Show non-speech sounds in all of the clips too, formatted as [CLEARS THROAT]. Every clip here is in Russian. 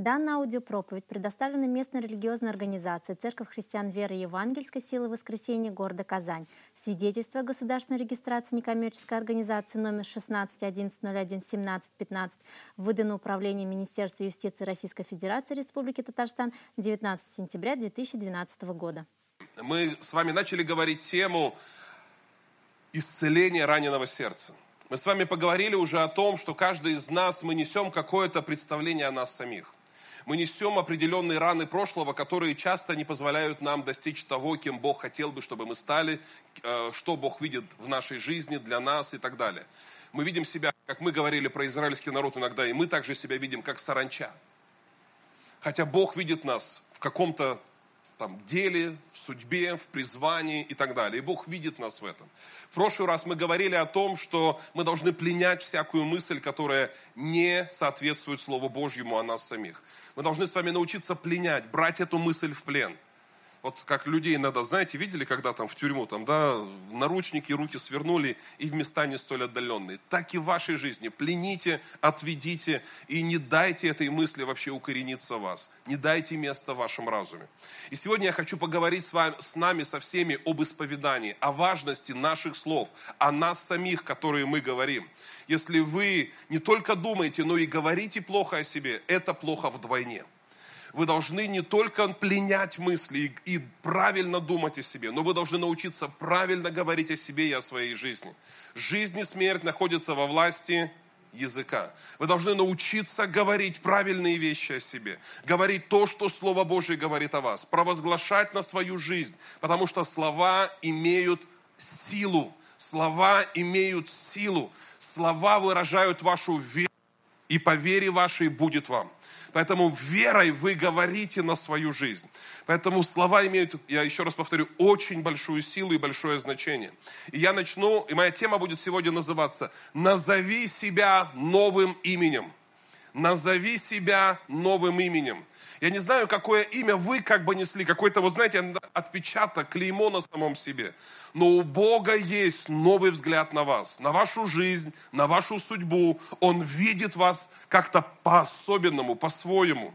Данная аудиопроповедь предоставлена местной религиозной организацией Церковь христиан веры Евангельской силы воскресения города Казань. Свидетельство о государственной регистрации некоммерческой организации номер 16.11.01.17.15 выдано Управлением Министерства юстиции Российской Федерации Республики Татарстан 19 сентября 2012 года. Мы с вами начали говорить тему исцеления раненого сердца. Мы с вами поговорили уже о том, что каждый из нас, мы несем какое-то представление о нас самих. Мы несем определенные раны прошлого, которые часто не позволяют нам достичь того, кем Бог хотел бы, чтобы мы стали, э, что Бог видит в нашей жизни для нас и так далее. Мы видим себя, как мы говорили про израильский народ иногда, и мы также себя видим как саранча. Хотя Бог видит нас в каком-то там, деле, в судьбе, в призвании и так далее. И Бог видит нас в этом. В прошлый раз мы говорили о том, что мы должны пленять всякую мысль, которая не соответствует Слову Божьему о нас самих. Мы должны с вами научиться пленять, брать эту мысль в плен – вот как людей надо, знаете, видели, когда там в тюрьму, там, да, наручники, руки свернули и в места не столь отдаленные. Так и в вашей жизни. Плените, отведите и не дайте этой мысли вообще укорениться в вас. Не дайте места в вашем разуме. И сегодня я хочу поговорить с, вами, с нами, со всеми об исповедании, о важности наших слов, о нас самих, которые мы говорим. Если вы не только думаете, но и говорите плохо о себе, это плохо вдвойне вы должны не только пленять мысли и, и правильно думать о себе, но вы должны научиться правильно говорить о себе и о своей жизни. Жизнь и смерть находятся во власти языка. Вы должны научиться говорить правильные вещи о себе, говорить то, что Слово Божье говорит о вас, провозглашать на свою жизнь, потому что слова имеют силу. Слова имеют силу. Слова выражают вашу веру, и по вере вашей будет вам. Поэтому верой вы говорите на свою жизнь. Поэтому слова имеют, я еще раз повторю, очень большую силу и большое значение. И я начну, и моя тема будет сегодня называться «Назови себя новым именем». Назови себя новым именем. Я не знаю, какое имя вы как бы несли, какой-то, вот знаете, отпечаток, клеймо на самом себе но у Бога есть новый взгляд на вас, на вашу жизнь, на вашу судьбу. Он видит вас как-то по-особенному, по-своему.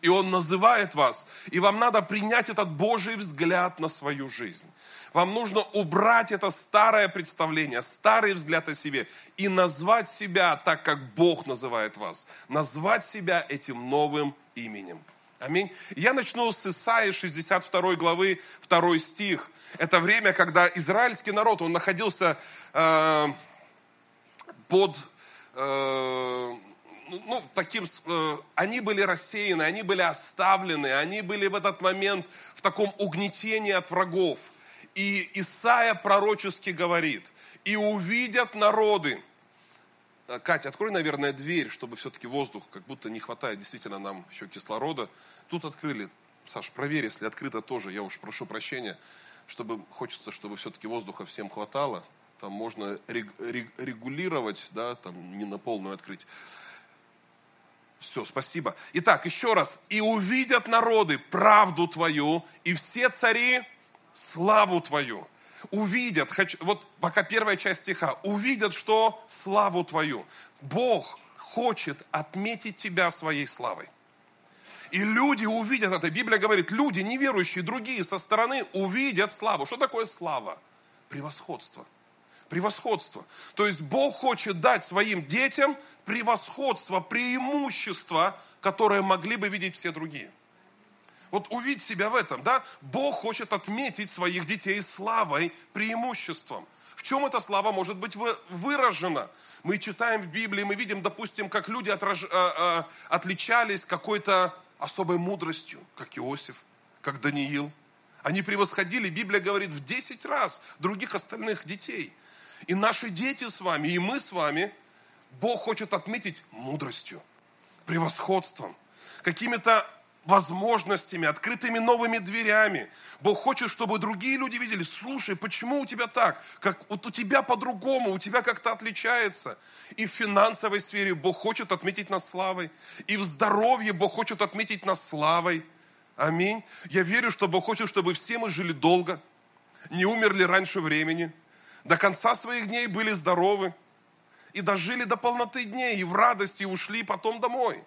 И Он называет вас, и вам надо принять этот Божий взгляд на свою жизнь. Вам нужно убрать это старое представление, старый взгляд о себе и назвать себя так, как Бог называет вас. Назвать себя этим новым именем. Аминь. Я начну с Исаии 62 главы, 2 стих. Это время, когда израильский народ, он находился э, под э, ну, таким, э, они были рассеяны, они были оставлены, они были в этот момент в таком угнетении от врагов. И Исаия пророчески говорит, и увидят народы, Э, Катя, открой, наверное, дверь, чтобы все-таки воздух, как будто не хватает действительно нам еще кислорода. Тут открыли. Саш, проверь, если открыто тоже, я уж прошу прощения, чтобы хочется, чтобы все-таки воздуха всем хватало. Там можно регулировать, да, там не на полную открыть. Все, спасибо. Итак, еще раз. «И увидят народы правду Твою, и все цари славу Твою» увидят, вот пока первая часть стиха, увидят, что славу твою. Бог хочет отметить тебя своей славой. И люди увидят это. Библия говорит, люди неверующие, другие со стороны увидят славу. Что такое слава? Превосходство. Превосходство. То есть Бог хочет дать своим детям превосходство, преимущество, которое могли бы видеть все другие. Вот увидеть себя в этом, да? Бог хочет отметить своих детей славой, преимуществом. В чем эта слава может быть выражена? Мы читаем в Библии, мы видим, допустим, как люди отраж... а, а, отличались какой-то особой мудростью, как Иосиф, как Даниил. Они превосходили, Библия говорит, в 10 раз других остальных детей. И наши дети с вами, и мы с вами, Бог хочет отметить мудростью, превосходством, какими-то возможностями, открытыми новыми дверями. Бог хочет, чтобы другие люди видели, слушай, почему у тебя так? Как вот у тебя по-другому, у тебя как-то отличается. И в финансовой сфере Бог хочет отметить нас славой. И в здоровье Бог хочет отметить нас славой. Аминь. Я верю, что Бог хочет, чтобы все мы жили долго, не умерли раньше времени, до конца своих дней были здоровы и дожили до полноты дней, и в радости ушли потом домой.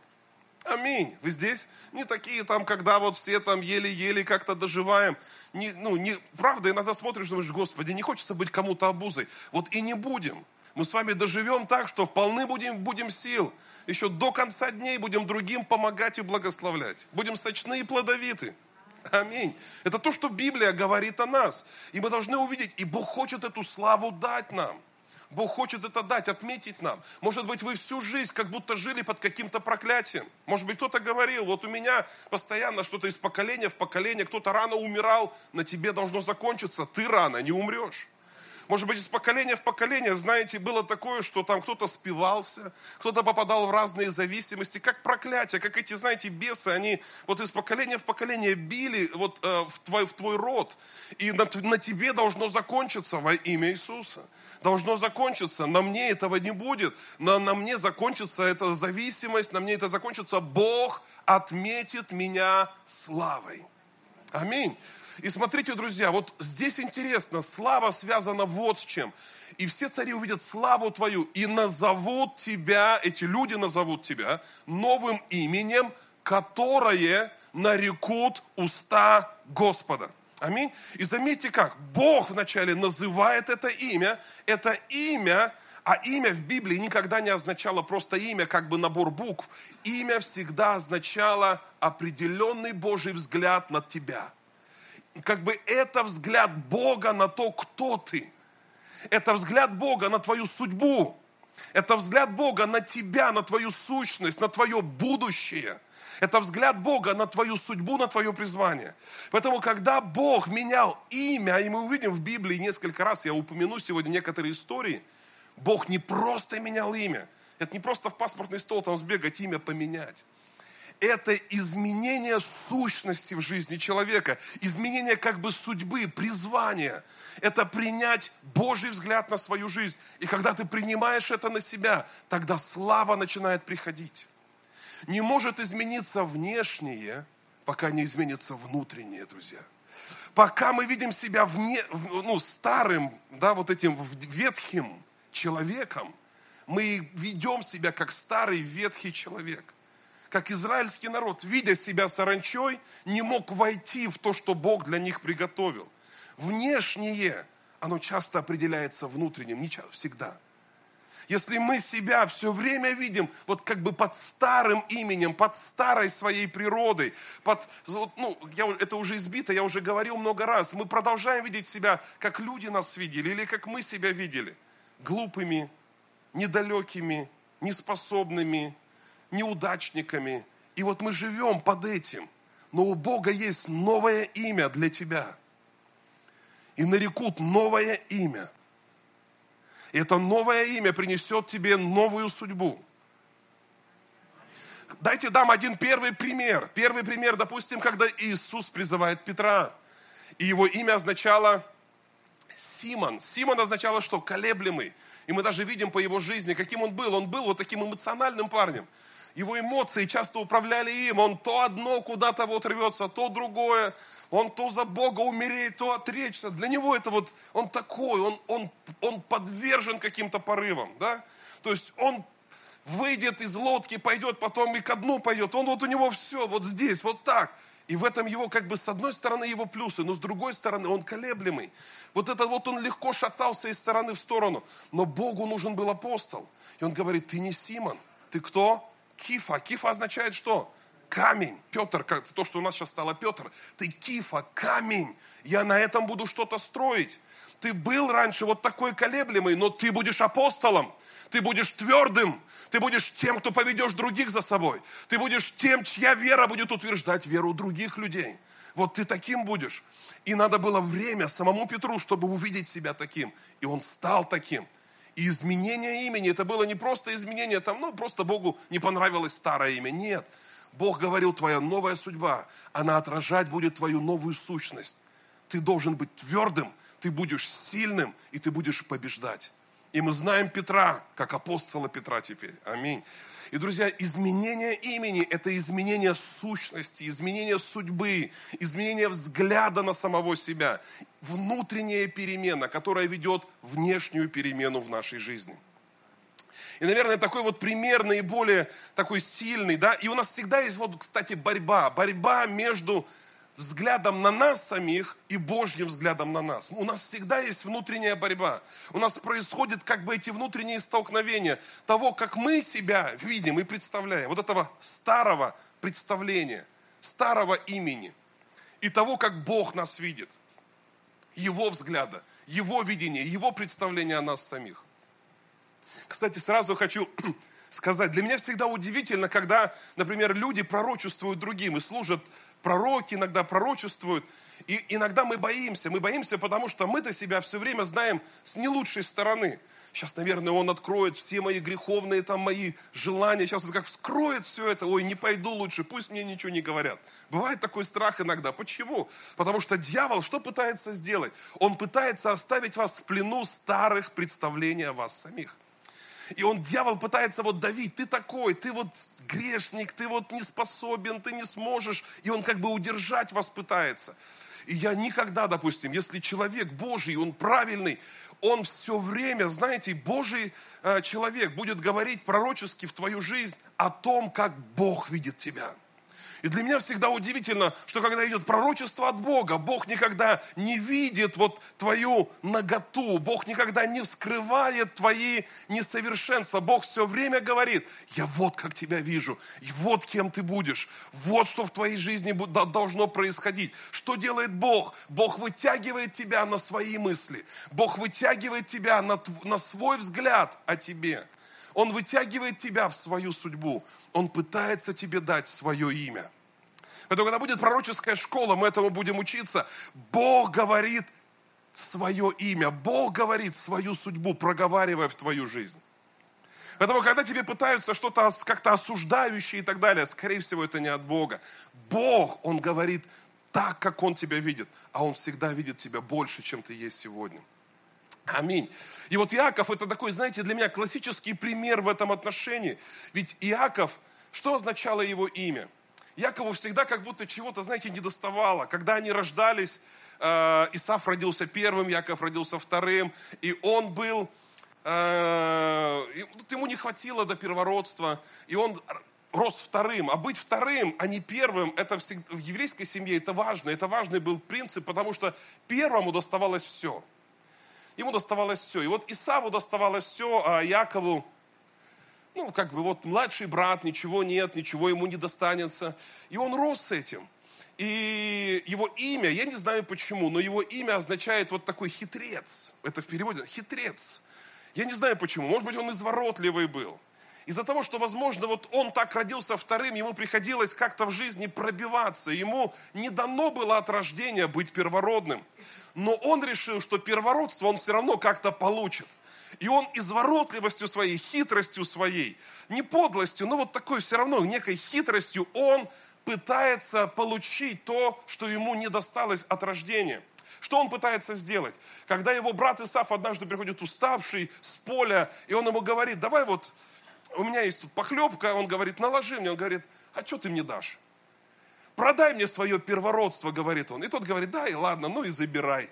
Аминь. Вы здесь? Не такие там, когда вот все там еле-еле как-то доживаем. Не, ну, не, правда, иногда смотришь, думаешь, Господи, не хочется быть кому-то обузой. Вот и не будем. Мы с вами доживем так, что вполне будем, будем сил. Еще до конца дней будем другим помогать и благословлять. Будем сочны и плодовиты. Аминь. Это то, что Библия говорит о нас. И мы должны увидеть, и Бог хочет эту славу дать нам. Бог хочет это дать, отметить нам. Может быть, вы всю жизнь как будто жили под каким-то проклятием. Может быть, кто-то говорил, вот у меня постоянно что-то из поколения в поколение, кто-то рано умирал, на тебе должно закончиться, ты рано не умрешь. Может быть, из поколения в поколение, знаете, было такое, что там кто-то спивался, кто-то попадал в разные зависимости, как проклятие, как эти, знаете, бесы, они вот из поколения в поколение били вот э, в, твой, в твой род. И на, на тебе должно закончиться во имя Иисуса. Должно закончиться. На мне этого не будет. На, на мне закончится эта зависимость, на мне это закончится. Бог отметит меня славой. Аминь. И смотрите, друзья, вот здесь интересно, слава связана вот с чем. И все цари увидят славу твою и назовут тебя, эти люди назовут тебя новым именем, которое нарекут уста Господа. Аминь. И заметьте как, Бог вначале называет это имя, это имя, а имя в Библии никогда не означало просто имя, как бы набор букв. Имя всегда означало определенный Божий взгляд на тебя – как бы это взгляд Бога на то, кто ты. Это взгляд Бога на твою судьбу. Это взгляд Бога на тебя, на твою сущность, на твое будущее. Это взгляд Бога на твою судьбу, на твое призвание. Поэтому, когда Бог менял имя, и мы увидим в Библии несколько раз, я упомяну сегодня некоторые истории, Бог не просто менял имя. Это не просто в паспортный стол там сбегать, имя поменять это изменение сущности в жизни человека, изменение как бы судьбы, призвания. Это принять Божий взгляд на свою жизнь. И когда ты принимаешь это на себя, тогда слава начинает приходить. Не может измениться внешнее, пока не изменится внутреннее, друзья. Пока мы видим себя вне, ну, старым, да, вот этим ветхим человеком, мы ведем себя как старый ветхий человек – как израильский народ, видя себя саранчой, не мог войти в то, что Бог для них приготовил. Внешнее, оно часто определяется внутренним, не всегда. Если мы себя все время видим вот как бы под старым именем, под старой своей природой, под, ну, я, это уже избито, я уже говорил много раз, мы продолжаем видеть себя, как люди нас видели, или как мы себя видели, глупыми, недалекими, неспособными, неудачниками. И вот мы живем под этим. Но у Бога есть новое имя для тебя. И нарекут новое имя. И это новое имя принесет тебе новую судьбу. Дайте дам один первый пример. Первый пример, допустим, когда Иисус призывает Петра. И его имя означало Симон. Симон означало что? Колеблемый. И мы даже видим по его жизни, каким он был. Он был вот таким эмоциональным парнем его эмоции часто управляли им. Он то одно куда-то вот рвется, то другое. Он то за Бога умереть, то отречься. Для него это вот, он такой, он, он, он подвержен каким-то порывам, да? То есть он выйдет из лодки, пойдет потом и ко дну пойдет. Он вот у него все, вот здесь, вот так. И в этом его, как бы, с одной стороны его плюсы, но с другой стороны он колеблемый. Вот это вот он легко шатался из стороны в сторону. Но Богу нужен был апостол. И он говорит, ты не Симон, ты кто? Кифа. Кифа означает что? Камень. Петр, как, то, что у нас сейчас стало Петр. Ты кифа, камень. Я на этом буду что-то строить. Ты был раньше вот такой колеблемый, но ты будешь апостолом. Ты будешь твердым. Ты будешь тем, кто поведешь других за собой. Ты будешь тем, чья вера будет утверждать веру других людей. Вот ты таким будешь. И надо было время самому Петру, чтобы увидеть себя таким. И он стал таким. И изменение имени, это было не просто изменение, там, ну, просто Богу не понравилось старое имя. Нет. Бог говорил, твоя новая судьба, она отражать будет твою новую сущность. Ты должен быть твердым, ты будешь сильным, и ты будешь побеждать. И мы знаем Петра, как апостола Петра теперь. Аминь. И, друзья, изменение имени – это изменение сущности, изменение судьбы, изменение взгляда на самого себя, внутренняя перемена, которая ведет внешнюю перемену в нашей жизни. И, наверное, такой вот пример наиболее такой сильный, да. И у нас всегда есть вот, кстати, борьба. Борьба между взглядом на нас самих и Божьим взглядом на нас. У нас всегда есть внутренняя борьба. У нас происходят как бы эти внутренние столкновения того, как мы себя видим и представляем. Вот этого старого представления, старого имени и того, как Бог нас видит. Его взгляда, Его видения, Его представления о нас самих. Кстати, сразу хочу [CLEARS THROAT] сказать, для меня всегда удивительно, когда, например, люди пророчествуют другим и служат пророки иногда пророчествуют, и иногда мы боимся. Мы боимся, потому что мы-то себя все время знаем с не лучшей стороны. Сейчас, наверное, он откроет все мои греховные там мои желания. Сейчас он как вскроет все это. Ой, не пойду лучше, пусть мне ничего не говорят. Бывает такой страх иногда. Почему? Потому что дьявол что пытается сделать? Он пытается оставить вас в плену старых представлений о вас самих. И он, дьявол, пытается вот давить. Ты такой, ты вот грешник, ты вот не способен, ты не сможешь. И он как бы удержать вас пытается. И я никогда, допустим, если человек Божий, он правильный, он все время, знаете, Божий э, человек будет говорить пророчески в твою жизнь о том, как Бог видит тебя. И для меня всегда удивительно, что когда идет пророчество от Бога, Бог никогда не видит вот твою наготу, Бог никогда не вскрывает твои несовершенства. Бог все время говорит, я вот как тебя вижу, и вот кем ты будешь, вот что в твоей жизни должно происходить. Что делает Бог? Бог вытягивает тебя на свои мысли, Бог вытягивает тебя на, на свой взгляд о тебе. Он вытягивает тебя в свою судьбу. Он пытается тебе дать свое имя. Поэтому, когда будет пророческая школа, мы этому будем учиться. Бог говорит свое имя. Бог говорит свою судьбу, проговаривая в твою жизнь. Поэтому, когда тебе пытаются что-то как-то осуждающее и так далее, скорее всего, это не от Бога. Бог, Он говорит так, как Он тебя видит, а Он всегда видит тебя больше, чем ты есть сегодня. Аминь. И вот Иаков это такой, знаете, для меня классический пример в этом отношении. Ведь Иаков, что означало его имя? Якову всегда как будто чего-то, знаете, не доставало. Когда они рождались, э, Исаф родился первым, Яков родился вторым, и он был, э, ему не хватило до первородства, и он рос вторым. А быть вторым, а не первым, это всегда, в еврейской семье это важно. Это важный был принцип, потому что первому доставалось все – ему доставалось все. И вот Исаву доставалось все, а Якову, ну, как бы вот младший брат, ничего нет, ничего ему не достанется. И он рос с этим. И его имя, я не знаю почему, но его имя означает вот такой хитрец. Это в переводе хитрец. Я не знаю почему. Может быть, он изворотливый был. Из-за того, что, возможно, вот он так родился вторым, ему приходилось как-то в жизни пробиваться. Ему не дано было от рождения быть первородным но он решил, что первородство он все равно как-то получит. И он изворотливостью своей, хитростью своей, не подлостью, но вот такой все равно некой хитростью он пытается получить то, что ему не досталось от рождения. Что он пытается сделать? Когда его брат Исаф однажды приходит уставший с поля, и он ему говорит, давай вот, у меня есть тут похлебка, он говорит, наложи мне, он говорит, а что ты мне дашь? продай мне свое первородство, говорит он. И тот говорит, да, и ладно, ну и забирай.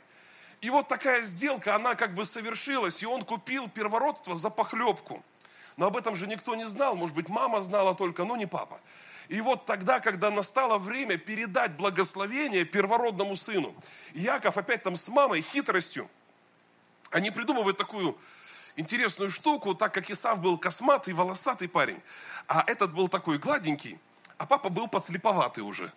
И вот такая сделка, она как бы совершилась, и он купил первородство за похлебку. Но об этом же никто не знал, может быть, мама знала только, но не папа. И вот тогда, когда настало время передать благословение первородному сыну, Яков опять там с мамой хитростью, они придумывают такую интересную штуку, так как Исав был косматый, волосатый парень, а этот был такой гладенький, а папа был подслеповатый уже.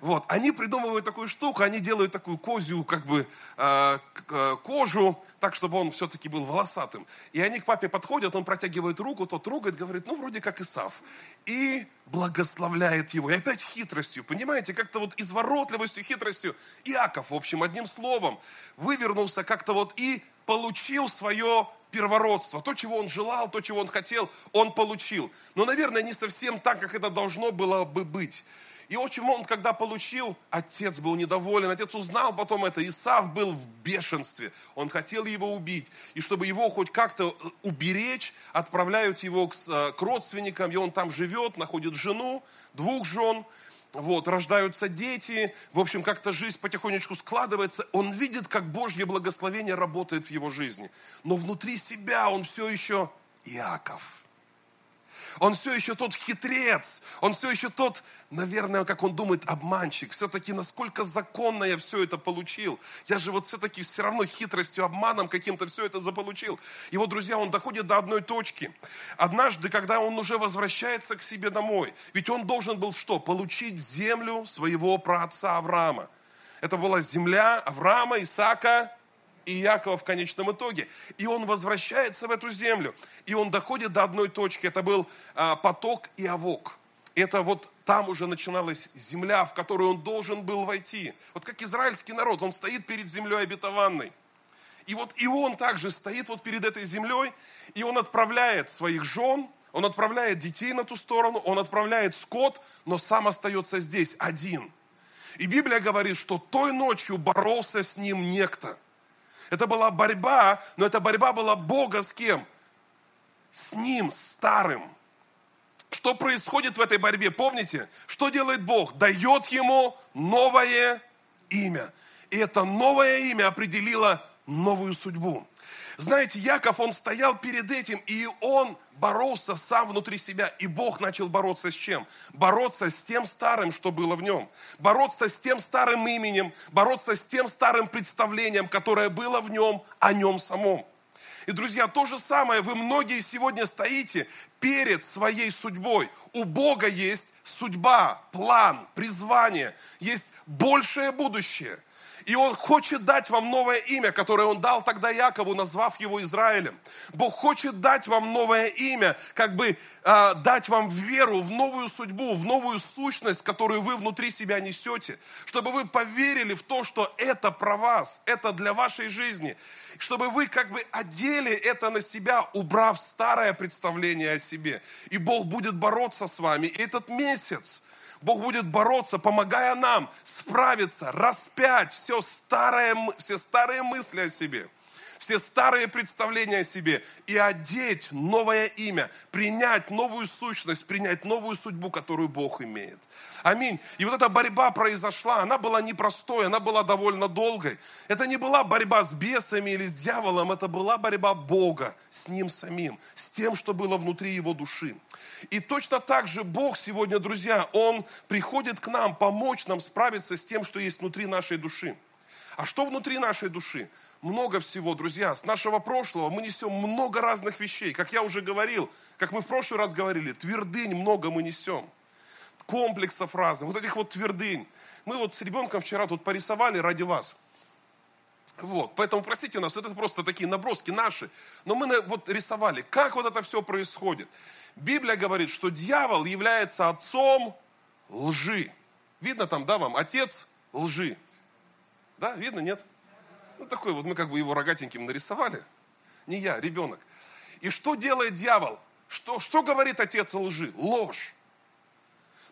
Вот, они придумывают такую штуку, они делают такую козью, как бы, э, э, кожу, так, чтобы он все-таки был волосатым. И они к папе подходят, он протягивает руку, тот трогает, говорит, ну, вроде как Исав. И благословляет его. И опять хитростью, понимаете, как-то вот изворотливостью, хитростью. Иаков, в общем, одним словом, вывернулся как-то вот и получил свое первородство. То, чего он желал, то, чего он хотел, он получил. Но, наверное, не совсем так, как это должно было бы быть. И очень он, когда получил, отец был недоволен, отец узнал потом это, Исав был в бешенстве, он хотел его убить. И чтобы его хоть как-то уберечь, отправляют его к, э, к родственникам, и он там живет, находит жену, двух жен, вот, рождаются дети, в общем, как-то жизнь потихонечку складывается, он видит, как Божье благословение работает в его жизни. Но внутри себя он все еще Иаков. Он все еще тот хитрец. Он все еще тот, наверное, как он думает, обманщик. Все-таки насколько законно я все это получил. Я же вот все-таки все равно хитростью, обманом каким-то все это заполучил. И вот, друзья, он доходит до одной точки. Однажды, когда он уже возвращается к себе домой, ведь он должен был что? Получить землю своего праотца Авраама. Это была земля Авраама, Исаака и Якова в конечном итоге. И он возвращается в эту землю. И он доходит до одной точки. Это был а, поток и овок. Это вот там уже начиналась земля, в которую он должен был войти. Вот как израильский народ, он стоит перед землей обетованной. И вот и он также стоит вот перед этой землей, и он отправляет своих жен, он отправляет детей на ту сторону, он отправляет скот, но сам остается здесь один. И Библия говорит, что той ночью боролся с ним некто – это была борьба, но эта борьба была Бога с кем? С ним, старым. Что происходит в этой борьбе? Помните, что делает Бог? Дает ему новое имя. И это новое имя определило новую судьбу. Знаете, Яков, он стоял перед этим, и он боролся сам внутри себя. И Бог начал бороться с чем? Бороться с тем старым, что было в нем. Бороться с тем старым именем, бороться с тем старым представлением, которое было в нем, о нем самом. И, друзья, то же самое, вы многие сегодня стоите перед своей судьбой. У Бога есть судьба, план, призвание, есть большее будущее – и Он хочет дать вам новое имя, которое Он дал тогда Якову, назвав его Израилем. Бог хочет дать вам новое имя, как бы э, дать вам веру в новую судьбу, в новую сущность, которую вы внутри себя несете. Чтобы вы поверили в то, что это про вас, это для вашей жизни. Чтобы вы как бы одели это на себя, убрав старое представление о себе. И Бог будет бороться с вами. И этот месяц, Бог будет бороться, помогая нам справиться, распять все старое, все старые мысли о себе, все старые представления о себе и одеть новое имя, принять новую сущность, принять новую судьбу, которую Бог имеет. Аминь. И вот эта борьба произошла, она была непростой, она была довольно долгой. Это не была борьба с бесами или с дьяволом, это была борьба Бога с ним самим, с тем, что было внутри его души. И точно так же Бог сегодня, друзья, Он приходит к нам помочь нам справиться с тем, что есть внутри нашей души. А что внутри нашей души? Много всего, друзья. С нашего прошлого мы несем много разных вещей. Как я уже говорил, как мы в прошлый раз говорили, твердынь много мы несем. Комплексов разных, вот этих вот твердынь. Мы вот с ребенком вчера тут порисовали ради вас. Вот, поэтому простите нас, это просто такие наброски наши. Но мы вот рисовали, как вот это все происходит. Библия говорит, что дьявол является отцом лжи. Видно там, да, вам? Отец лжи. Да, видно, нет? Ну, такой вот, мы как бы его рогатеньким нарисовали. Не я, ребенок. И что делает дьявол? Что, что говорит отец лжи? Ложь.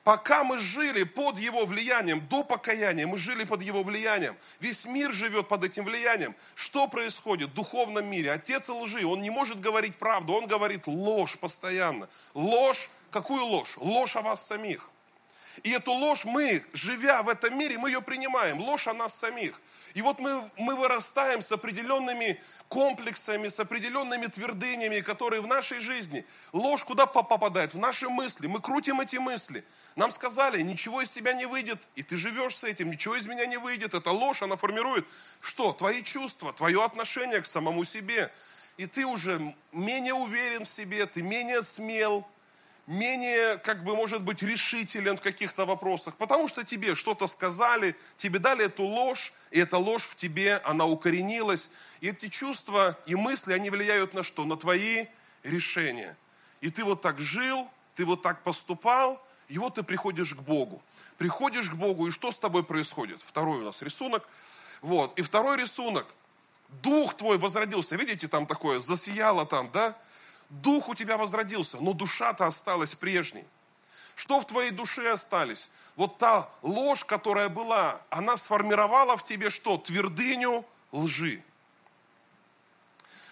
Пока мы жили под его влиянием, до покаяния, мы жили под его влиянием. Весь мир живет под этим влиянием. Что происходит в духовном мире? Отец лжи, он не может говорить правду, он говорит ложь постоянно. Ложь, какую ложь? Ложь о вас самих. И эту ложь мы, живя в этом мире, мы ее принимаем. Ложь о нас самих. И вот мы, мы вырастаем с определенными комплексами, с определенными твердынями, которые в нашей жизни. Ложь куда попадает? В наши мысли. Мы крутим эти мысли. Нам сказали, ничего из тебя не выйдет, и ты живешь с этим, ничего из меня не выйдет. Это ложь, она формирует что? Твои чувства, твое отношение к самому себе. И ты уже менее уверен в себе, ты менее смел, менее, как бы, может быть, решителен в каких-то вопросах, потому что тебе что-то сказали, тебе дали эту ложь, и эта ложь в тебе, она укоренилась. И эти чувства и мысли, они влияют на что? На твои решения. И ты вот так жил, ты вот так поступал, и вот ты приходишь к Богу. Приходишь к Богу, и что с тобой происходит? Второй у нас рисунок. Вот. И второй рисунок. Дух твой возродился. Видите, там такое, засияло там, да? Дух у тебя возродился, но душа-то осталась прежней. Что в твоей душе остались? Вот та ложь, которая была, она сформировала в тебе что? Твердыню лжи.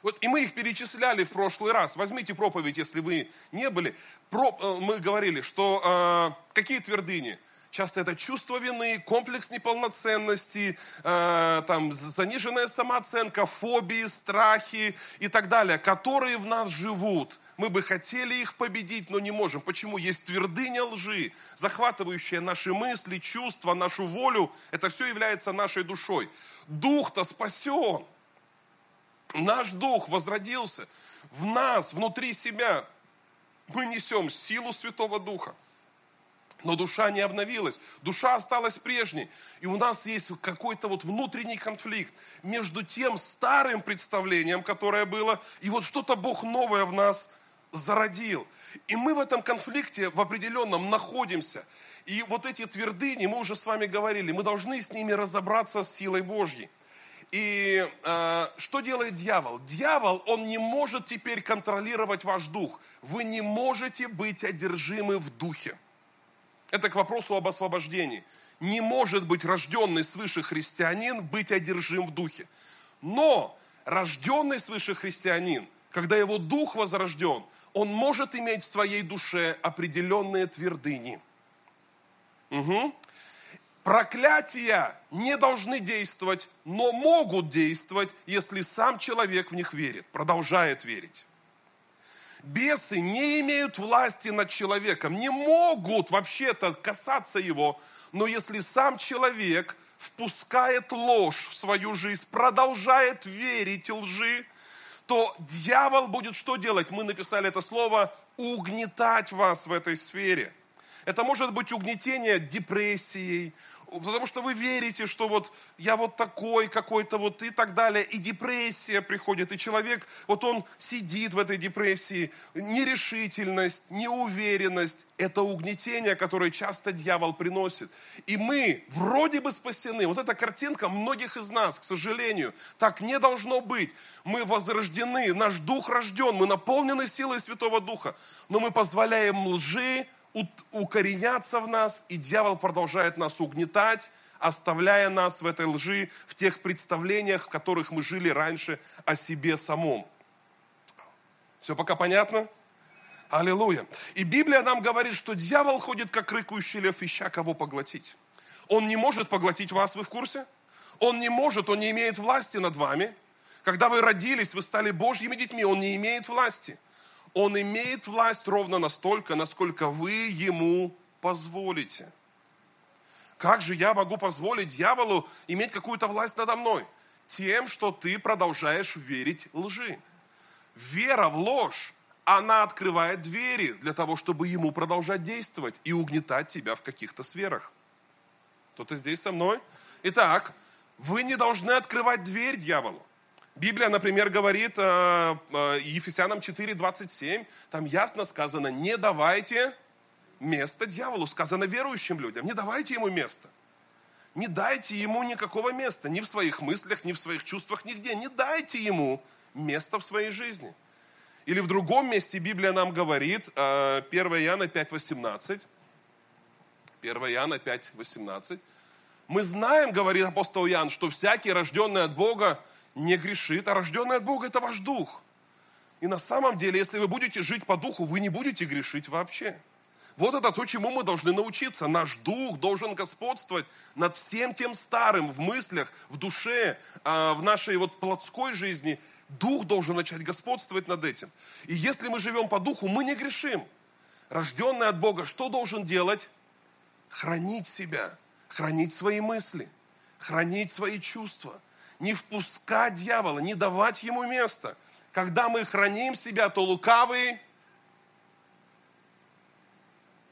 Вот, и мы их перечисляли в прошлый раз. Возьмите проповедь, если вы не были. Про, э, мы говорили, что э, какие твердыни? Часто это чувство вины, комплекс неполноценности, э, там, заниженная самооценка, фобии, страхи и так далее, которые в нас живут. Мы бы хотели их победить, но не можем. Почему? Есть твердыня лжи, захватывающая наши мысли, чувства, нашу волю. Это все является нашей душой. Дух-то спасен. Наш дух возродился. В нас, внутри себя, мы несем силу Святого Духа. Но душа не обновилась, душа осталась прежней. И у нас есть какой-то вот внутренний конфликт между тем старым представлением, которое было, и вот что-то Бог новое в нас зародил. И мы в этом конфликте в определенном находимся. И вот эти твердыни, мы уже с вами говорили, мы должны с ними разобраться с силой Божьей. И э, что делает дьявол? Дьявол, он не может теперь контролировать ваш дух. Вы не можете быть одержимы в духе. Это к вопросу об освобождении. Не может быть рожденный свыше христианин быть одержим в духе. Но рожденный свыше христианин, когда его дух возрожден, он может иметь в своей душе определенные твердыни. Угу. Проклятия не должны действовать, но могут действовать, если сам человек в них верит, продолжает верить. Бесы не имеют власти над человеком, не могут вообще-то касаться его, но если сам человек впускает ложь в свою жизнь, продолжает верить лжи, то дьявол будет что делать? Мы написали это слово угнетать вас в этой сфере. Это может быть угнетение депрессией, потому что вы верите, что вот я вот такой какой-то вот и так далее, и депрессия приходит, и человек, вот он сидит в этой депрессии, нерешительность, неуверенность, это угнетение, которое часто дьявол приносит. И мы вроде бы спасены, вот эта картинка многих из нас, к сожалению, так не должно быть. Мы возрождены, наш дух рожден, мы наполнены силой Святого Духа, но мы позволяем лжи, укореняться в нас, и дьявол продолжает нас угнетать, оставляя нас в этой лжи, в тех представлениях, в которых мы жили раньше о себе самом. Все пока понятно? Аллилуйя. И Библия нам говорит, что дьявол ходит, как рыкающий лев, ища кого поглотить. Он не может поглотить вас, вы в курсе? Он не может, он не имеет власти над вами. Когда вы родились, вы стали Божьими детьми, он не имеет власти. Он имеет власть ровно настолько, насколько вы ему позволите. Как же я могу позволить дьяволу иметь какую-то власть надо мной? Тем, что ты продолжаешь верить лжи. Вера в ложь, она открывает двери для того, чтобы ему продолжать действовать и угнетать тебя в каких-то сферах. Кто-то здесь со мной? Итак, вы не должны открывать дверь дьяволу. Библия, например, говорит э, э, Ефесянам 4:27, там ясно сказано, не давайте место дьяволу, сказано верующим людям, не давайте ему место. Не дайте ему никакого места, ни в своих мыслях, ни в своих чувствах, нигде. Не дайте ему место в своей жизни. Или в другом месте Библия нам говорит, 1 э, Иоанна 5:18, 1 Иоанна 5:18, мы знаем, говорит апостол Иоанн, что всякий, рожденный от Бога, не грешит, а рожденный от Бога – это ваш дух. И на самом деле, если вы будете жить по духу, вы не будете грешить вообще. Вот это то, чему мы должны научиться. Наш дух должен господствовать над всем тем старым в мыслях, в душе, а, в нашей вот плотской жизни. Дух должен начать господствовать над этим. И если мы живем по духу, мы не грешим. Рожденный от Бога, что должен делать? Хранить себя, хранить свои мысли, хранить свои чувства, не впускать дьявола, не давать ему место. Когда мы храним себя, то лукавый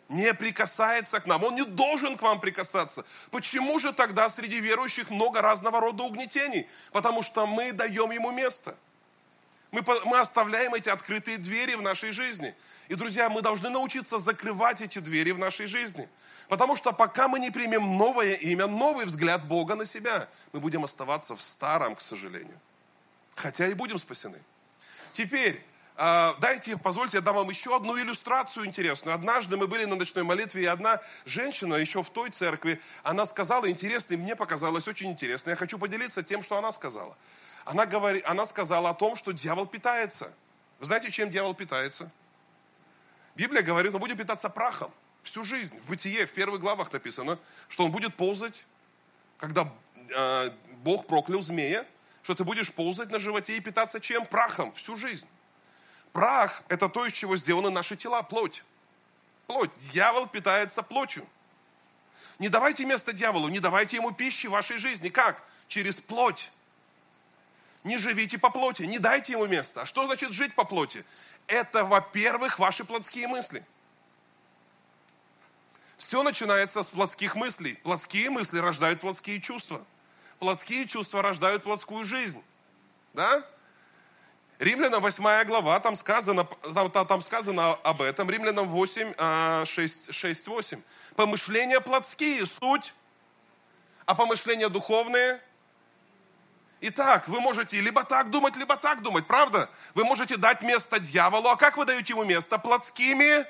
не прикасается к нам. Он не должен к вам прикасаться. Почему же тогда среди верующих много разного рода угнетений? Потому что мы даем ему место. Мы, мы оставляем эти открытые двери в нашей жизни. И, друзья, мы должны научиться закрывать эти двери в нашей жизни. Потому что пока мы не примем новое имя, новый взгляд Бога на себя, мы будем оставаться в старом, к сожалению. Хотя и будем спасены. Теперь, а, дайте, позвольте, я дам вам еще одну иллюстрацию интересную. Однажды мы были на ночной молитве, и одна женщина еще в той церкви, она сказала интересно, мне показалось очень интересно. Я хочу поделиться тем, что она сказала. Она, говори, она сказала о том, что дьявол питается. Вы знаете, чем дьявол питается? Библия говорит, он будет питаться прахом. Всю жизнь. В Бытие, в первых главах написано, что он будет ползать, когда э, Бог проклял змея, что ты будешь ползать на животе и питаться чем? Прахом всю жизнь. Прах – это то, из чего сделаны наши тела, плоть. Плоть. Дьявол питается плотью. Не давайте место дьяволу, не давайте ему пищи в вашей жизни. Как? Через плоть. Не живите по плоти, не дайте ему место. А что значит жить по плоти? Это, во-первых, ваши плотские мысли. Все начинается с плотских мыслей. Плотские мысли рождают плотские чувства. Плотские чувства рождают плотскую жизнь. Да? Римлянам 8 глава, там сказано, там, там сказано об этом. Римлянам 8, 6, 6, 8. Помышления плотские, суть, а помышления духовные. Итак, вы можете либо так думать, либо так думать, правда? Вы можете дать место дьяволу, а как вы даете ему место? Плотскими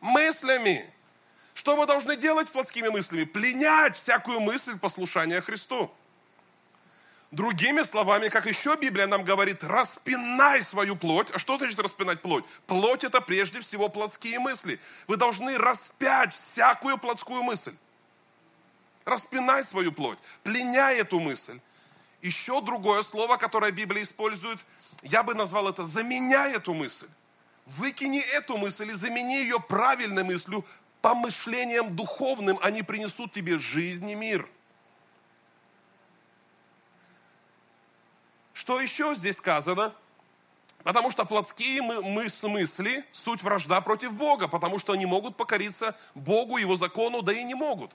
мыслями. Что мы должны делать плотскими мыслями? Пленять всякую мысль послушания Христу. Другими словами, как еще Библия нам говорит, распинай свою плоть. А что значит распинать плоть? Плоть это прежде всего плотские мысли. Вы должны распять всякую плотскую мысль. Распинай свою плоть, пленяй эту мысль. Еще другое слово, которое Библия использует, я бы назвал это «заменяй эту мысль». Выкини эту мысль и замени ее правильной мыслью, помышлением духовным. Они принесут тебе жизнь и мир – Что еще здесь сказано? Потому что плотские мы, мы смысли суть вражда против Бога, потому что они могут покориться Богу, Его закону, да и не могут.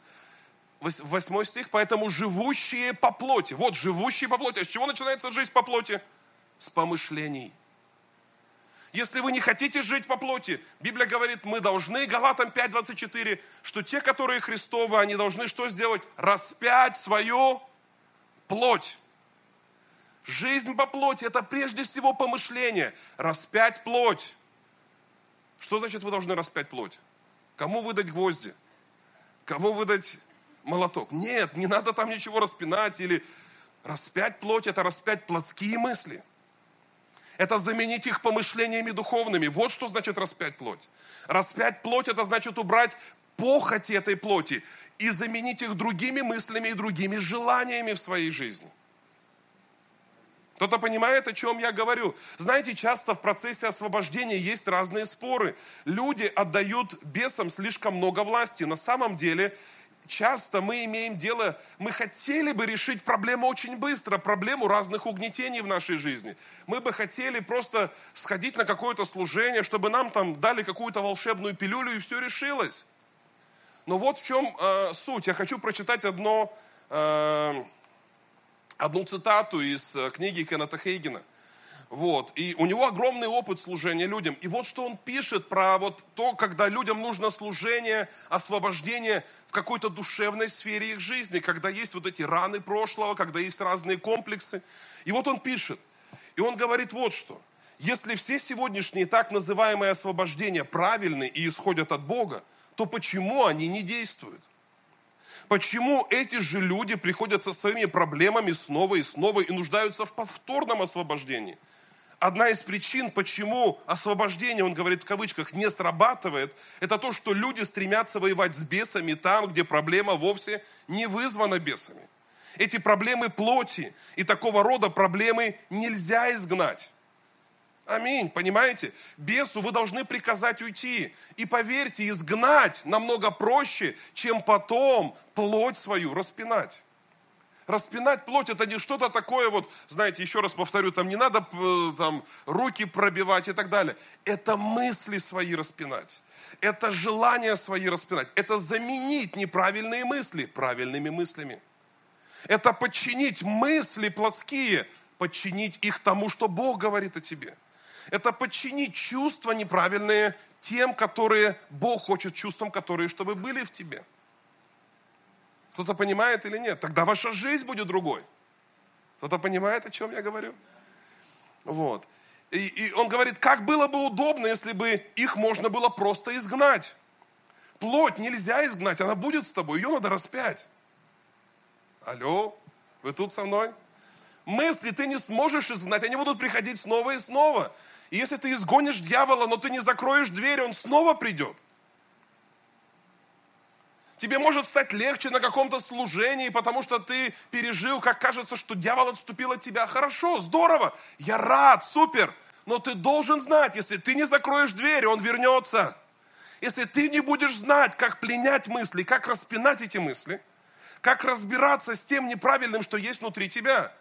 Восьмой стих, поэтому живущие по плоти. Вот живущие по плоти. А с чего начинается жизнь по плоти? С помышлений. Если вы не хотите жить по плоти, Библия говорит, мы должны, Галатам 5.24, что те, которые Христовы, они должны что сделать? Распять свою плоть. Жизнь по плоти – это прежде всего помышление. Распять плоть. Что значит вы должны распять плоть? Кому выдать гвозди? Кому выдать молоток? Нет, не надо там ничего распинать или распять плоть – это распять плотские мысли. Это заменить их помышлениями духовными. Вот что значит распять плоть. Распять плоть – это значит убрать похоти этой плоти и заменить их другими мыслями и другими желаниями в своей жизни – кто-то понимает, о чем я говорю? Знаете, часто в процессе освобождения есть разные споры. Люди отдают бесам слишком много власти. На самом деле, часто мы имеем дело, мы хотели бы решить проблему очень быстро, проблему разных угнетений в нашей жизни. Мы бы хотели просто сходить на какое-то служение, чтобы нам там дали какую-то волшебную пилюлю и все решилось. Но вот в чем э, суть. Я хочу прочитать одно э, одну цитату из э, книги Кеннета Хейгена. Вот. И у него огромный опыт служения людям. И вот что он пишет про вот то, когда людям нужно служение, освобождение в какой-то душевной сфере их жизни, когда есть вот эти раны прошлого, когда есть разные комплексы. И вот он пишет. И он говорит вот что. Если все сегодняшние так называемые освобождения правильны и исходят от Бога, то почему они не действуют? Почему эти же люди приходят со своими проблемами снова и снова и нуждаются в повторном освобождении? Одна из причин, почему освобождение, он говорит в кавычках, не срабатывает, это то, что люди стремятся воевать с бесами там, где проблема вовсе не вызвана бесами. Эти проблемы плоти и такого рода проблемы нельзя изгнать. Аминь, понимаете? Бесу вы должны приказать уйти. И поверьте, изгнать намного проще, чем потом плоть свою распинать. Распинать плоть это не что-то такое, вот, знаете, еще раз повторю, там не надо э, там, руки пробивать и так далее. Это мысли свои распинать. Это желания свои распинать. Это заменить неправильные мысли правильными мыслями. Это подчинить мысли плотские, подчинить их тому, что Бог говорит о тебе. Это подчинить чувства неправильные тем, которые Бог хочет чувствам, которые чтобы были в тебе. Кто-то понимает или нет? Тогда ваша жизнь будет другой. Кто-то понимает, о чем я говорю? Вот. И, и он говорит, как было бы удобно, если бы их можно было просто изгнать. Плоть нельзя изгнать, она будет с тобой, ее надо распять. Алло, вы тут со мной? Мысли ты не сможешь изгнать, они будут приходить снова и снова. И если ты изгонишь дьявола, но ты не закроешь дверь, он снова придет. Тебе может стать легче на каком-то служении, потому что ты пережил, как кажется, что дьявол отступил от тебя. Хорошо, здорово, я рад, супер. Но ты должен знать, если ты не закроешь дверь, он вернется. Если ты не будешь знать, как пленять мысли, как распинать эти мысли, как разбираться с тем неправильным, что есть внутри тебя,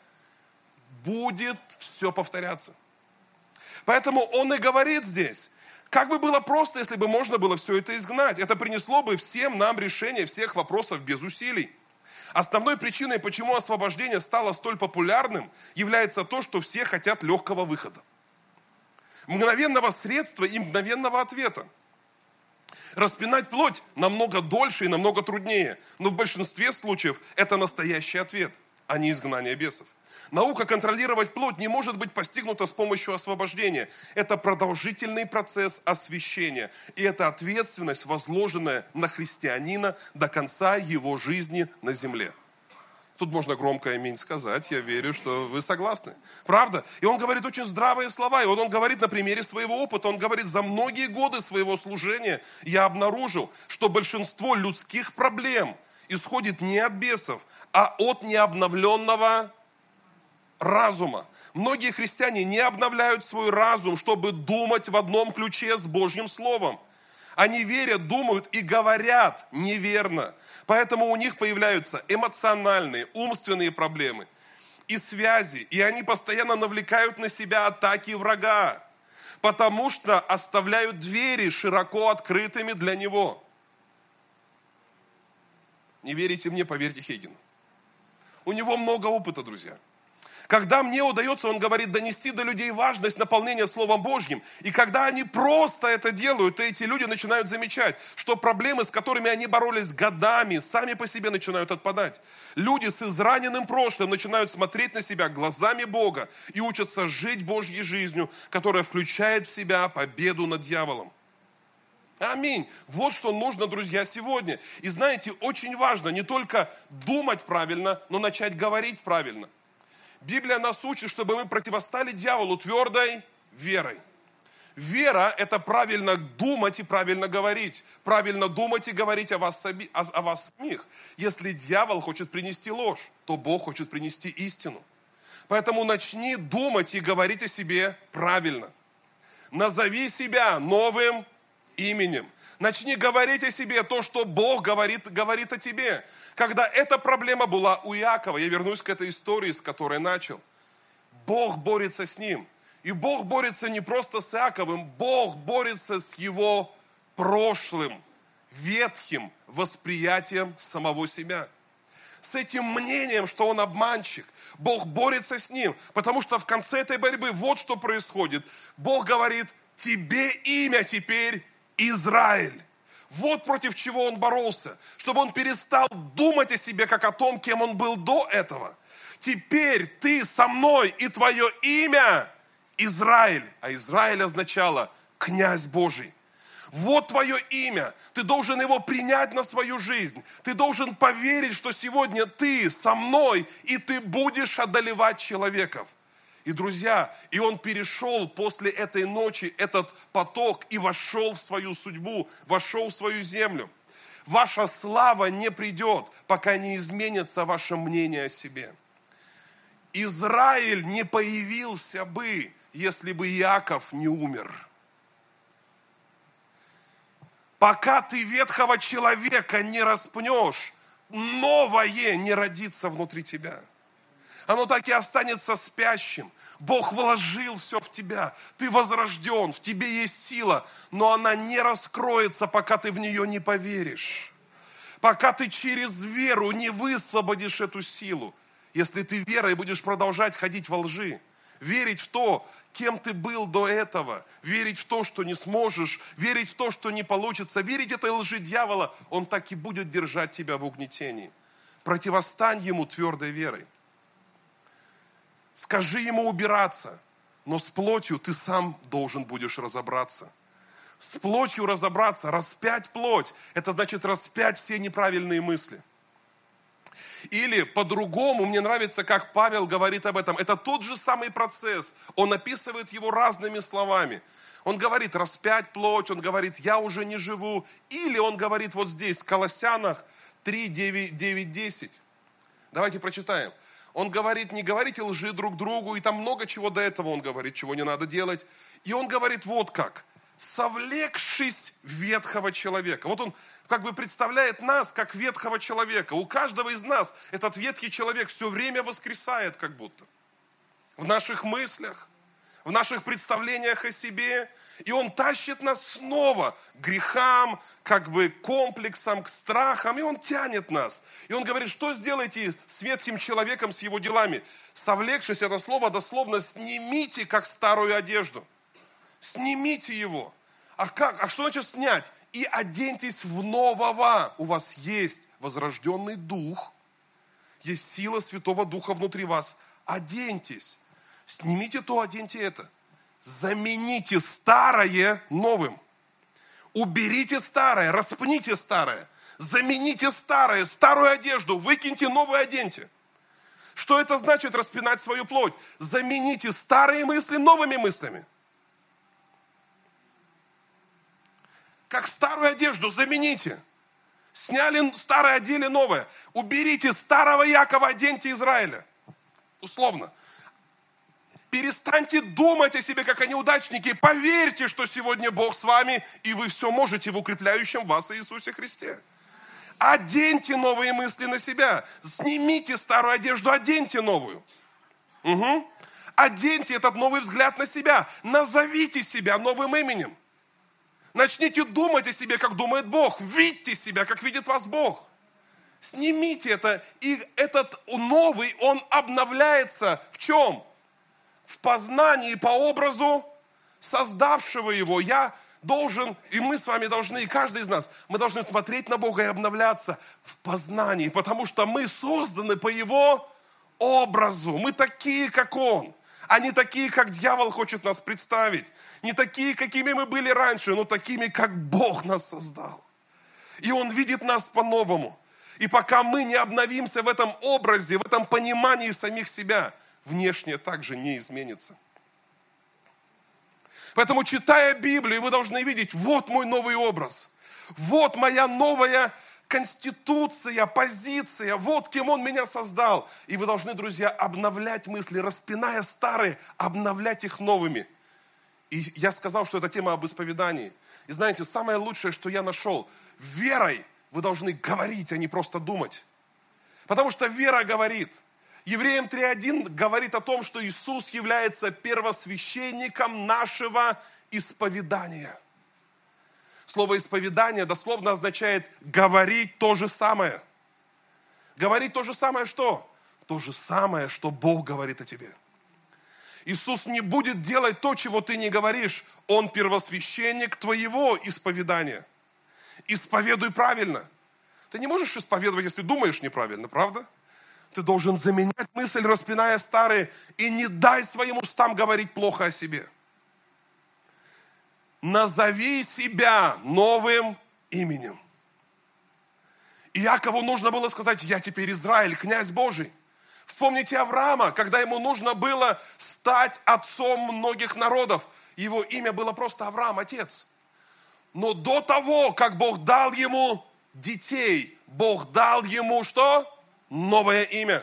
будет все повторяться. Поэтому он и говорит здесь, как бы было просто, если бы можно было все это изгнать. Это принесло бы всем нам решение всех вопросов без усилий. Основной причиной, почему освобождение стало столь популярным, является то, что все хотят легкого выхода. Мгновенного средства и мгновенного ответа. Распинать плоть намного дольше и намного труднее, но в большинстве случаев это настоящий ответ, а не изгнание бесов. Наука контролировать плоть не может быть постигнута с помощью освобождения. Это продолжительный процесс освящения. И это ответственность, возложенная на христианина до конца его жизни на земле. Тут можно громко аминь сказать, я верю, что вы согласны. Правда? И он говорит очень здравые слова. И вот он говорит на примере своего опыта, он говорит, за многие годы своего служения я обнаружил, что большинство людских проблем исходит не от бесов, а от необновленного разума. Многие христиане не обновляют свой разум, чтобы думать в одном ключе с Божьим Словом. Они верят, думают и говорят неверно. Поэтому у них появляются эмоциональные, умственные проблемы и связи. И они постоянно навлекают на себя атаки врага, потому что оставляют двери широко открытыми для него. Не верите мне, поверьте Хейгену. У него много опыта, друзья. Когда мне удается, он говорит, донести до людей важность наполнения Словом Божьим. И когда они просто это делают, то эти люди начинают замечать, что проблемы, с которыми они боролись годами, сами по себе начинают отпадать. Люди с израненным прошлым начинают смотреть на себя глазами Бога и учатся жить Божьей жизнью, которая включает в себя победу над дьяволом. Аминь. Вот что нужно, друзья, сегодня. И знаете, очень важно не только думать правильно, но начать говорить правильно. Библия нас учит, чтобы мы противостали дьяволу твердой верой. Вера – это правильно думать и правильно говорить. Правильно думать и говорить о вас, о, о вас самих. Если дьявол хочет принести ложь, то Бог хочет принести истину. Поэтому начни думать и говорить о себе правильно. Назови себя новым именем. Начни говорить о себе то, что Бог говорит, говорит о тебе. Когда эта проблема была у Иакова, я вернусь к этой истории, с которой начал. Бог борется с ним. И Бог борется не просто с Иаковым, Бог борется с его прошлым, ветхим восприятием самого себя. С этим мнением, что он обманщик. Бог борется с ним, потому что в конце этой борьбы вот что происходит. Бог говорит, тебе имя теперь Израиль. Вот против чего он боролся, чтобы он перестал думать о себе, как о том, кем он был до этого. Теперь ты со мной, и твое имя Израиль. А Израиль означало князь Божий. Вот твое имя. Ты должен его принять на свою жизнь. Ты должен поверить, что сегодня ты со мной, и ты будешь одолевать человеков. И, друзья, и он перешел после этой ночи этот поток и вошел в свою судьбу, вошел в свою землю. Ваша слава не придет, пока не изменится ваше мнение о себе. Израиль не появился бы, если бы Иаков не умер. Пока ты ветхого человека не распнешь, новое не родится внутри тебя – оно так и останется спящим. Бог вложил все в тебя. Ты возрожден, в тебе есть сила, но она не раскроется, пока ты в нее не поверишь. Пока ты через веру не высвободишь эту силу. Если ты верой будешь продолжать ходить во лжи, верить в то, кем ты был до этого, верить в то, что не сможешь, верить в то, что не получится, верить этой лжи дьявола, он так и будет держать тебя в угнетении. Противостань ему твердой верой. Скажи ему убираться, но с плотью ты сам должен будешь разобраться. С плотью разобраться, распять плоть, это значит распять все неправильные мысли. Или по-другому, мне нравится, как Павел говорит об этом, это тот же самый процесс, он описывает его разными словами. Он говорит, распять плоть, он говорит, я уже не живу. Или он говорит вот здесь, в Колоссянах 3, 9, 9 10. Давайте прочитаем. Он говорит, не говорите лжи друг другу, и там много чего до этого он говорит, чего не надо делать. И он говорит вот как, совлекшись ветхого человека. Вот он как бы представляет нас как ветхого человека. У каждого из нас этот ветхий человек все время воскресает как будто. В наших мыслях, в наших представлениях о себе. И Он тащит нас снова к грехам, как бы комплексам, к страхам, и Он тянет нас. И Он говорит, что сделайте с ветхим человеком, с его делами? Совлекшись, это слово дословно снимите, как старую одежду. Снимите его. А как? А что значит снять? И оденьтесь в нового. У вас есть возрожденный дух, есть сила Святого Духа внутри вас. Оденьтесь. Снимите то, оденьте это. Замените старое новым. Уберите старое, распните старое. Замените старое, старую одежду, выкиньте новую оденьте. Что это значит распинать свою плоть? Замените старые мысли новыми мыслями. Как старую одежду замените. Сняли старое, одели новое. Уберите старого Якова, оденьте Израиля. Условно. Перестаньте думать о себе, как о неудачнике. Поверьте, что сегодня Бог с вами, и вы все можете в укрепляющем вас Иисусе Христе. Оденьте новые мысли на себя. Снимите старую одежду, оденьте новую. Угу. Оденьте этот новый взгляд на себя. Назовите себя новым именем. Начните думать о себе, как думает Бог. Видьте себя, как видит вас Бог. Снимите это. И этот новый, он обновляется в чем? В познании по образу создавшего его. Я должен, и мы с вами должны, и каждый из нас, мы должны смотреть на Бога и обновляться в познании, потому что мы созданы по Его образу. Мы такие, как Он, а не такие, как дьявол хочет нас представить. Не такие, какими мы были раньше, но такими, как Бог нас создал. И Он видит нас по-новому. И пока мы не обновимся в этом образе, в этом понимании самих себя – внешнее также не изменится. Поэтому, читая Библию, вы должны видеть, вот мой новый образ, вот моя новая конституция, позиция, вот кем Он меня создал. И вы должны, друзья, обновлять мысли, распиная старые, обновлять их новыми. И я сказал, что это тема об исповедании. И знаете, самое лучшее, что я нашел, верой вы должны говорить, а не просто думать. Потому что вера говорит – Евреям 3.1 говорит о том, что Иисус является первосвященником нашего исповедания. Слово исповедание дословно означает говорить то же самое. Говорить то же самое что? То же самое, что Бог говорит о тебе. Иисус не будет делать то, чего ты не говоришь. Он первосвященник твоего исповедания. Исповедуй правильно. Ты не можешь исповедовать, если думаешь неправильно, правда? Ты должен заменять мысль, распиная старые, и не дай своим устам говорить плохо о себе. Назови себя новым именем. Иакову нужно было сказать, я теперь Израиль, князь Божий. Вспомните Авраама, когда ему нужно было стать отцом многих народов. Его имя было просто Авраам, отец. Но до того, как Бог дал ему детей, Бог дал ему что? Новое имя.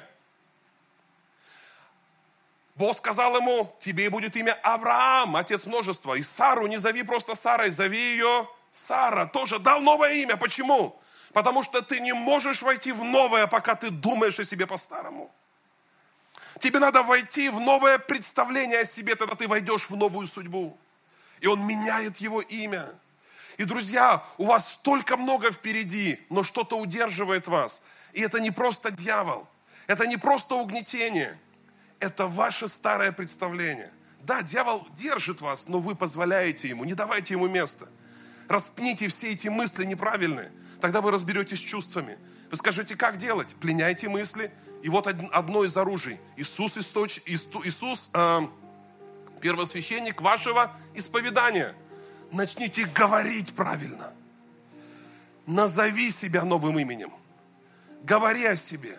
Бог сказал ему, тебе будет имя Авраам, отец множества. И Сару не зови просто Сарой, зови ее Сара. Тоже дал новое имя. Почему? Потому что ты не можешь войти в новое, пока ты думаешь о себе по-старому. Тебе надо войти в новое представление о себе, тогда ты войдешь в новую судьбу. И Он меняет его имя. И, друзья, у вас столько много впереди, но что-то удерживает вас. И это не просто дьявол, это не просто угнетение, это ваше старое представление. Да, дьявол держит вас, но вы позволяете ему, не давайте ему места. Распните все эти мысли неправильные, тогда вы разберетесь с чувствами. Вы скажете, как делать? Пленяйте мысли. И вот одно из оружий. Иисус, источ... Иисус э, первосвященник вашего исповедания. Начните говорить правильно. Назови себя новым именем говори о себе.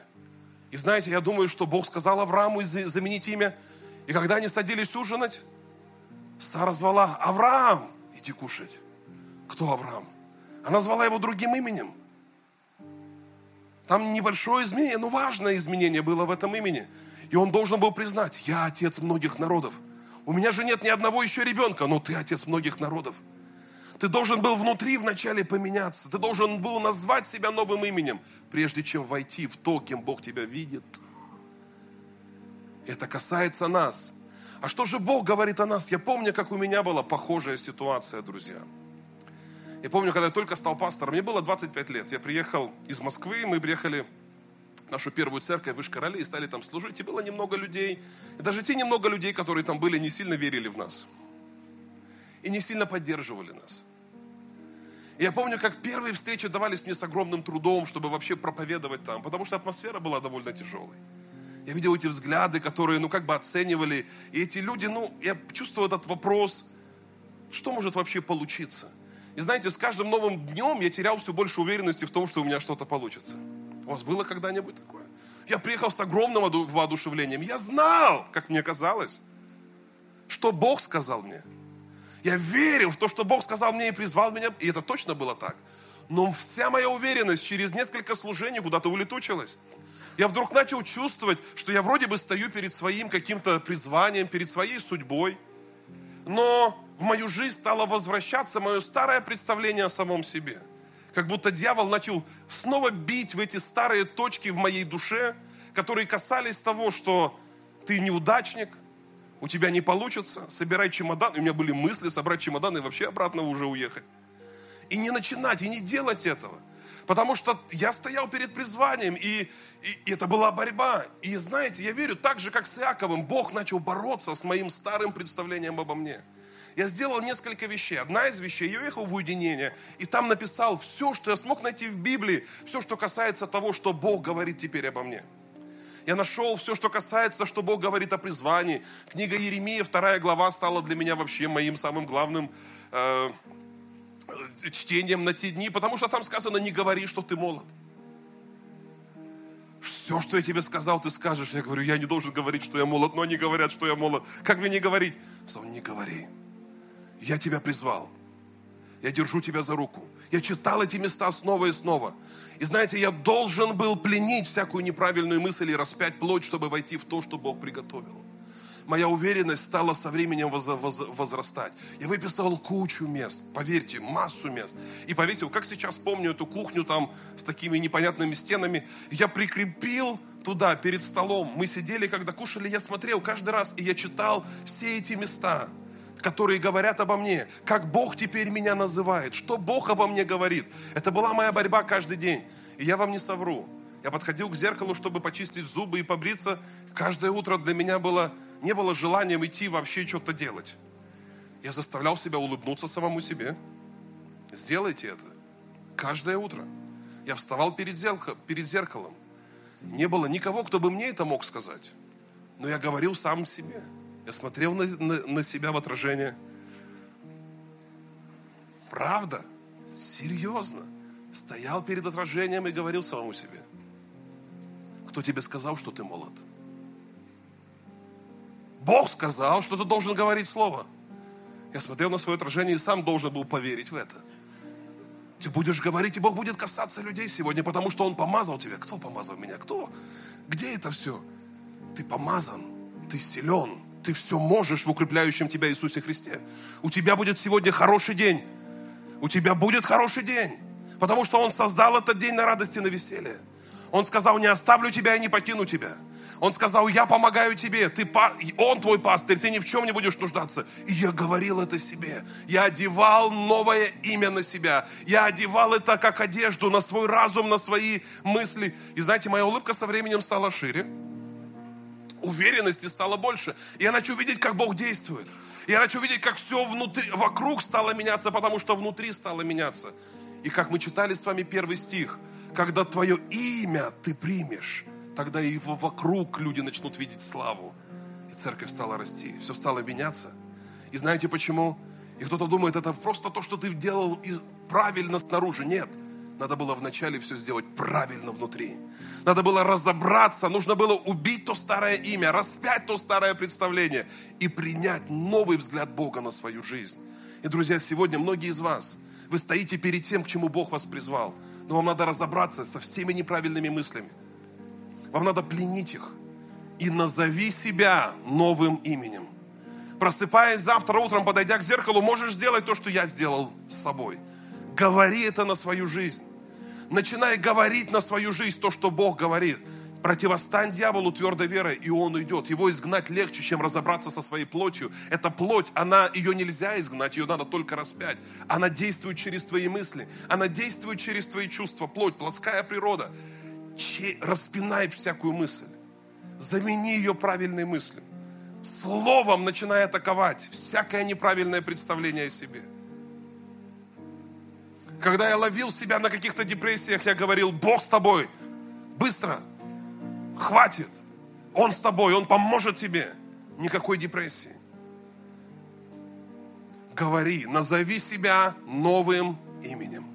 И знаете, я думаю, что Бог сказал Аврааму заменить имя. И когда они садились ужинать, Сара звала Авраам, иди кушать. Кто Авраам? Она звала его другим именем. Там небольшое изменение, но важное изменение было в этом имени. И он должен был признать, я отец многих народов. У меня же нет ни одного еще ребенка, но ты отец многих народов. Ты должен был внутри вначале поменяться. Ты должен был назвать себя новым именем, прежде чем войти в то, кем Бог тебя видит. Это касается нас. А что же Бог говорит о нас? Я помню, как у меня была похожая ситуация, друзья. Я помню, когда я только стал пастором, мне было 25 лет. Я приехал из Москвы, мы приехали в нашу первую церковь в Ишкарале и стали там служить. И было немного людей. И даже те немного людей, которые там были, не сильно верили в нас. И не сильно поддерживали нас. Я помню, как первые встречи давались мне с огромным трудом, чтобы вообще проповедовать там, потому что атмосфера была довольно тяжелой. Я видел эти взгляды, которые, ну, как бы оценивали. И эти люди, ну, я чувствовал этот вопрос, что может вообще получиться? И знаете, с каждым новым днем я терял все больше уверенности в том, что у меня что-то получится. У вас было когда-нибудь такое? Я приехал с огромным воодушевлением. Я знал, как мне казалось, что Бог сказал мне. Я верил в то, что Бог сказал мне и призвал меня, и это точно было так. Но вся моя уверенность через несколько служений куда-то улетучилась. Я вдруг начал чувствовать, что я вроде бы стою перед своим каким-то призванием, перед своей судьбой. Но в мою жизнь стало возвращаться мое старое представление о самом себе. Как будто дьявол начал снова бить в эти старые точки в моей душе, которые касались того, что ты неудачник, у тебя не получится, собирай чемодан. И у меня были мысли собрать чемодан и вообще обратно уже уехать. И не начинать, и не делать этого. Потому что я стоял перед призванием, и, и, и это была борьба. И знаете, я верю, так же, как с Иаковым, Бог начал бороться с моим старым представлением обо мне я сделал несколько вещей. Одна из вещей, я уехал в уединение, и там написал все, что я смог найти в Библии, все, что касается того, что Бог говорит теперь обо мне. Я нашел все, что касается, что Бог говорит о призвании. Книга Еремия, вторая глава, стала для меня вообще моим самым главным э, чтением на те дни, потому что там сказано, не говори, что ты молод. Все, что я тебе сказал, ты скажешь. Я говорю, я не должен говорить, что я молод, но они говорят, что я молод. Как мне не говорить? Он не говори я тебя призвал. Я держу тебя за руку. Я читал эти места снова и снова. И знаете, я должен был пленить всякую неправильную мысль и распять плоть, чтобы войти в то, что Бог приготовил. Моя уверенность стала со временем воз, воз, возрастать. Я выписал кучу мест, поверьте, массу мест. И повесил, как сейчас помню эту кухню там с такими непонятными стенами. Я прикрепил туда, перед столом. Мы сидели, когда кушали, я смотрел каждый раз, и я читал все эти места – которые говорят обо мне, как Бог теперь меня называет, что Бог обо мне говорит. Это была моя борьба каждый день. И я вам не совру. Я подходил к зеркалу, чтобы почистить зубы и побриться. Каждое утро для меня было, не было желанием идти вообще что-то делать. Я заставлял себя улыбнуться самому себе. Сделайте это. Каждое утро. Я вставал перед, зеркалом, перед зеркалом. Не было никого, кто бы мне это мог сказать. Но я говорил сам себе – я смотрел на, на, на себя в отражение. Правда? Серьезно? Стоял перед отражением и говорил самому себе. Кто тебе сказал, что ты молод? Бог сказал, что ты должен говорить слово. Я смотрел на свое отражение и сам должен был поверить в это. Ты будешь говорить, и Бог будет касаться людей сегодня, потому что Он помазал тебя. Кто помазал меня? Кто? Где это все? Ты помазан, ты силен, ты все можешь в укрепляющем тебя Иисусе Христе. У тебя будет сегодня хороший день. У тебя будет хороший день. Потому что Он создал этот день на радости, на веселье. Он сказал, не оставлю тебя и не покину тебя. Он сказал, я помогаю тебе, ты, он твой пастырь, ты ни в чем не будешь нуждаться. И я говорил это себе. Я одевал новое имя на себя. Я одевал это как одежду на свой разум, на свои мысли. И знаете, моя улыбка со временем стала шире уверенности стало больше. Я начал видеть, как Бог действует. Я начал видеть, как все внутри, вокруг стало меняться, потому что внутри стало меняться. И как мы читали с вами первый стих, когда твое имя ты примешь, тогда и вокруг люди начнут видеть славу. И церковь стала расти, все стало меняться. И знаете почему? И кто-то думает, это просто то, что ты делал правильно снаружи. Нет. Надо было вначале все сделать правильно внутри. Надо было разобраться, нужно было убить то старое имя, распять то старое представление и принять новый взгляд Бога на свою жизнь. И, друзья, сегодня многие из вас, вы стоите перед тем, к чему Бог вас призвал. Но вам надо разобраться со всеми неправильными мыслями. Вам надо пленить их. И назови себя новым именем. Просыпаясь завтра утром, подойдя к зеркалу, можешь сделать то, что я сделал с собой. Говори это на свою жизнь. Начинай говорить на свою жизнь то, что Бог говорит. Противостань дьяволу твердой верой, и он уйдет. Его изгнать легче, чем разобраться со своей плотью. Эта плоть, она, ее нельзя изгнать, ее надо только распять. Она действует через твои мысли, она действует через твои чувства. Плоть, плотская природа. Че, распинай всякую мысль. Замени ее правильной мыслью. Словом начинай атаковать всякое неправильное представление о себе. Когда я ловил себя на каких-то депрессиях, я говорил, Бог с тобой, быстро, хватит, Он с тобой, Он поможет тебе. Никакой депрессии. Говори, назови себя новым именем.